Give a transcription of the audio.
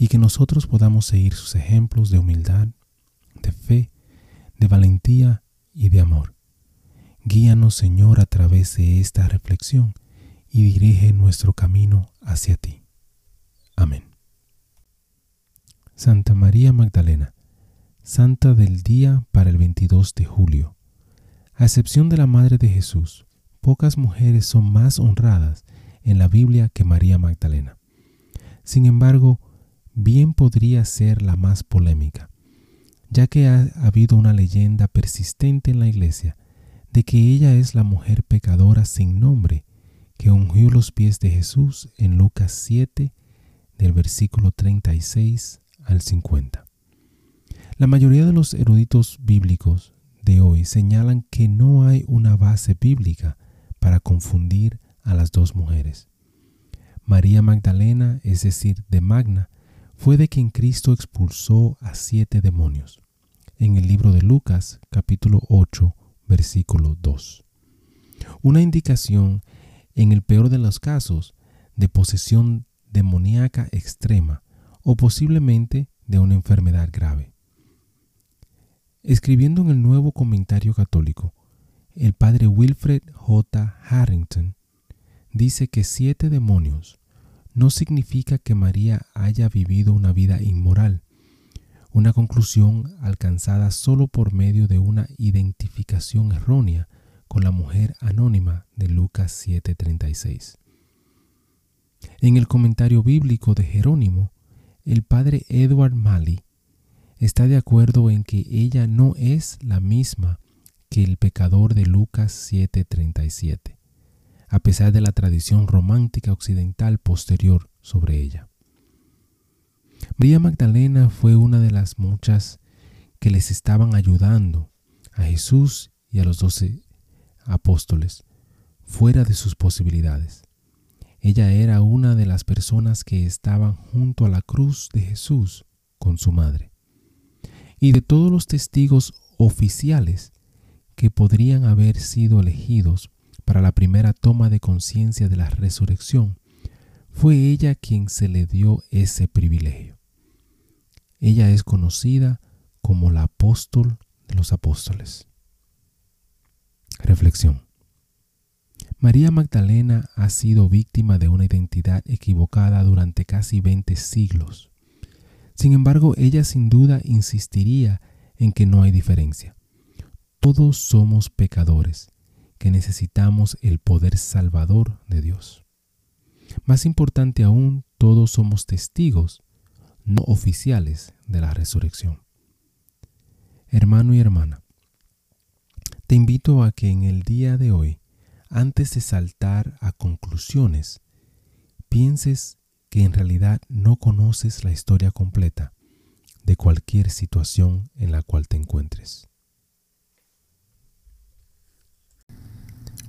y que nosotros podamos seguir sus ejemplos de humildad, de fe, de valentía y de amor. Guíanos, Señor, a través de esta reflexión y dirige nuestro camino hacia ti. Amén. Santa María Magdalena, Santa del día para el 22 de julio. A excepción de la Madre de Jesús, pocas mujeres son más honradas en la Biblia que María Magdalena. Sin embargo, bien podría ser la más polémica, ya que ha habido una leyenda persistente en la iglesia de que ella es la mujer pecadora sin nombre que ungió los pies de Jesús en Lucas 7 del versículo 36 al 50. La mayoría de los eruditos bíblicos de hoy señalan que no hay una base bíblica para confundir a las dos mujeres. María Magdalena, es decir, de Magna, fue de quien Cristo expulsó a siete demonios, en el libro de Lucas capítulo 8, versículo 2. Una indicación, en el peor de los casos, de posesión demoníaca extrema o posiblemente de una enfermedad grave. Escribiendo en el nuevo comentario católico, el padre Wilfred J. Harrington dice que siete demonios no significa que María haya vivido una vida inmoral, una conclusión alcanzada solo por medio de una identificación errónea con la mujer anónima de Lucas 7:36. En el comentario bíblico de Jerónimo, el padre Edward Malley está de acuerdo en que ella no es la misma que el pecador de Lucas 7:37, a pesar de la tradición romántica occidental posterior sobre ella. María Magdalena fue una de las muchas que les estaban ayudando a Jesús y a los doce apóstoles fuera de sus posibilidades. Ella era una de las personas que estaban junto a la cruz de Jesús con su madre. Y de todos los testigos oficiales que podrían haber sido elegidos para la primera toma de conciencia de la resurrección, fue ella quien se le dio ese privilegio. Ella es conocida como la apóstol de los apóstoles. Reflexión. María Magdalena ha sido víctima de una identidad equivocada durante casi 20 siglos. Sin embargo, ella sin duda insistiría en que no hay diferencia. Todos somos pecadores que necesitamos el poder salvador de Dios. Más importante aún, todos somos testigos no oficiales de la resurrección. Hermano y hermana, te invito a que en el día de hoy, antes de saltar a conclusiones, pienses que en realidad no conoces la historia completa de cualquier situación en la cual te encuentres.